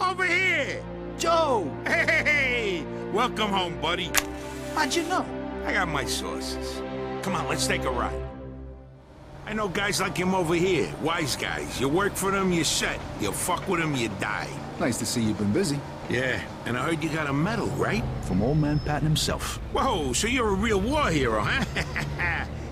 Over here! Joe, Hey! Welcome home, buddy. how'd you know? I got my sources. Come on, let's take a ride. I know guys like him over here, wise guys. You work for them, you're set. You fuck with them, you die. Nice to see you've been busy. Yeah, and I heard you got a medal, right? From old man Patton himself. Whoa, so you're a real war hero, huh?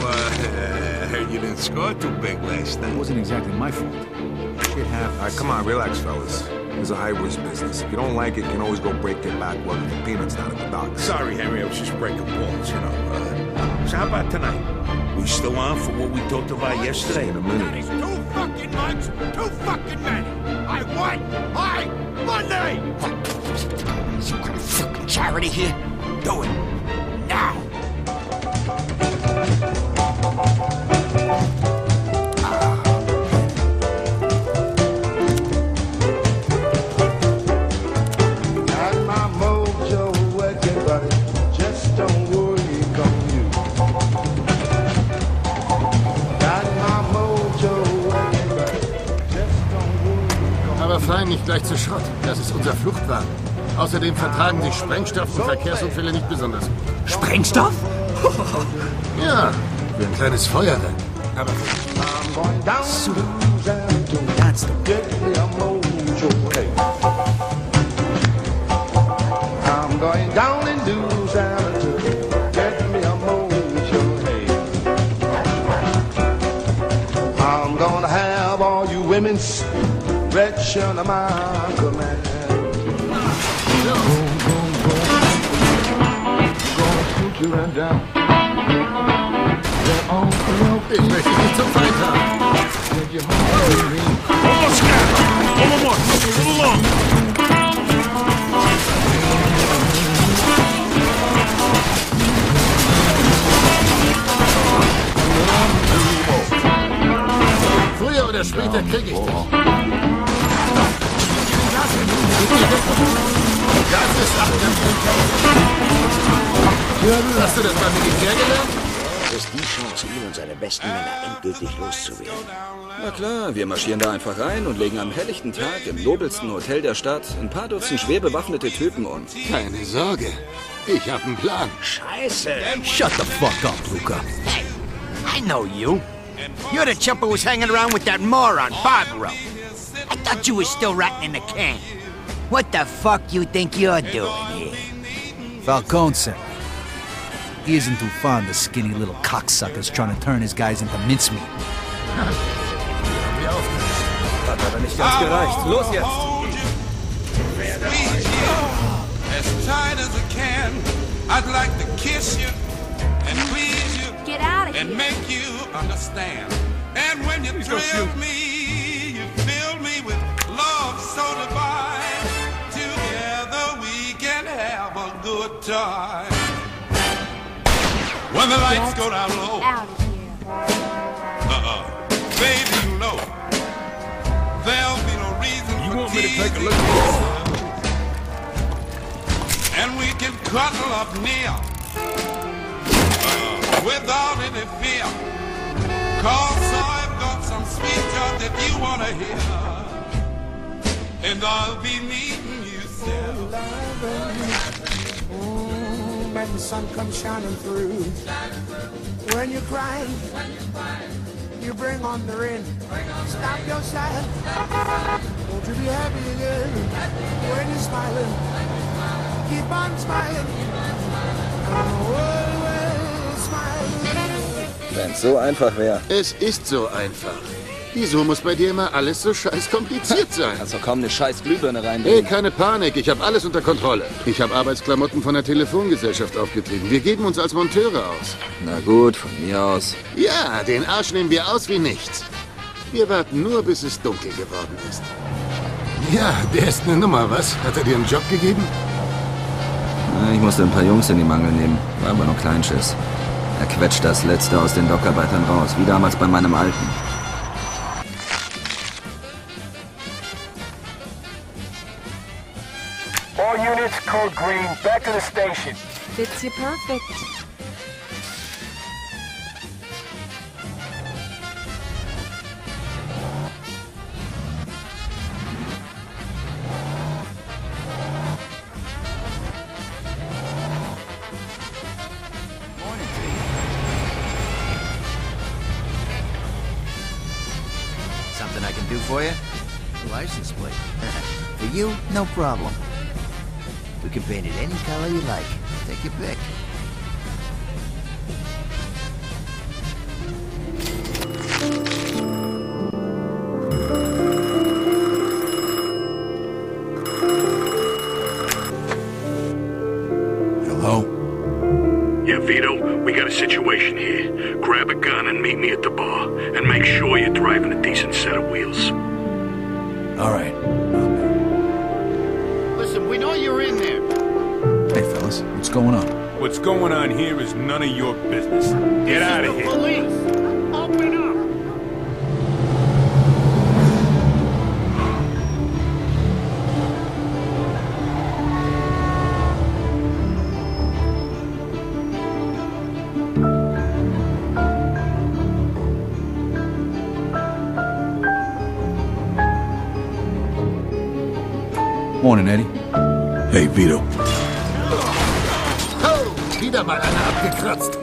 uh, I heard you didn't score too big last night. It wasn't exactly my fault. Shit happens. All right, come on, relax, fellas. It's a high-risk business. If you don't like it, you can always go break your back working for peanuts down at the docks. Sorry, Henry, I was just breaking balls, you know. Uh, so how about tonight? We still on for what we talked about yesterday? In a minute. It's too fucking much, too fucking many. I want my money! Some kind of fucking charity here? Do it. Now. zerfallen nicht gleich zu Schrott. Das ist unser Fluchtwagen. Außerdem vertragen sich Sprengstoff und Verkehrsunfälle nicht besonders gut. Sprengstoff? ja, für ein kleines Feuer dann. Aber so. Ernst. I'm going down in Doosan. women's Get me a mojo hey. I'm gonna have all you women stretch under my command. ich möchte dich zum Feind haben. Almost got it! One more, a little long. Ich dich. Das ist Hast du das beim Militär gelernt? Das ist die Chance, ihn und seine besten Männer endgültig loszuwerden. Na klar, wir marschieren da einfach rein und legen am helllichten Tag im nobelsten Hotel der Stadt ein paar Dutzend schwer bewaffnete Typen um. Keine Sorge. Ich hab einen Plan. Scheiße. Shut the fuck up, Luca. Hey, I know you. You're the chump who was hanging around with that moron, Barbaro. I thought you were still rotting in the can. What the fuck you think you're doing here? Falcone said. He isn't too fond of skinny little cocksuckers trying to turn his guys into mincemeat. Hat aber nicht ganz gereicht. Los jetzt! as tight as I can. I'd like to kiss you and please you Get out of and here. make you understand. And when you thrill me, a time. When the lights go down low, Out of here. uh-uh, baby, you know there'll be no reason You for want me to take a look at and we can cuddle up near uh, without any fear. Cause I've got some sweet talk that you wanna hear. And I'll be needing you still. When the sun comes shining through. When you're crying, you bring on the rain. Stop your sighing. Won't you be happy again? When you're smiling, keep on smiling. Wenn's so einfach wäre. Es ist so einfach. Wieso muss bei dir immer alles so scheiß kompliziert sein? Kannst doch kaum eine scheiß Glühbirne Hey, reinlegen. keine Panik, ich habe alles unter Kontrolle. Ich habe Arbeitsklamotten von der Telefongesellschaft aufgetrieben. Wir geben uns als Monteure aus. Na gut, von mir aus. Ja, den Arsch nehmen wir aus wie nichts. Wir warten nur, bis es dunkel geworden ist. Ja, der ist eine Nummer, was? Hat er dir einen Job gegeben? Ich musste ein paar Jungs in die Mangel nehmen, war aber nur Kleinschiss. Er quetscht das Letzte aus den Dockarbeitern raus, wie damals bei meinem Alten. All units, code green, back to the station. Fits you perfect. Morning to. Something I can do for you? License plate. for you, no problem. We can paint it any color you like. Take your pick. Hello? Yeah, Vito, we got a situation here. Grab a gun and meet me at the bar. And make sure you're driving a decent set of wheels. Going on? What's going on here is none of your business. Get out of here. Police! Open up! Morning, Eddie. Hey, Vito. Wieder mal einer abgekratzt.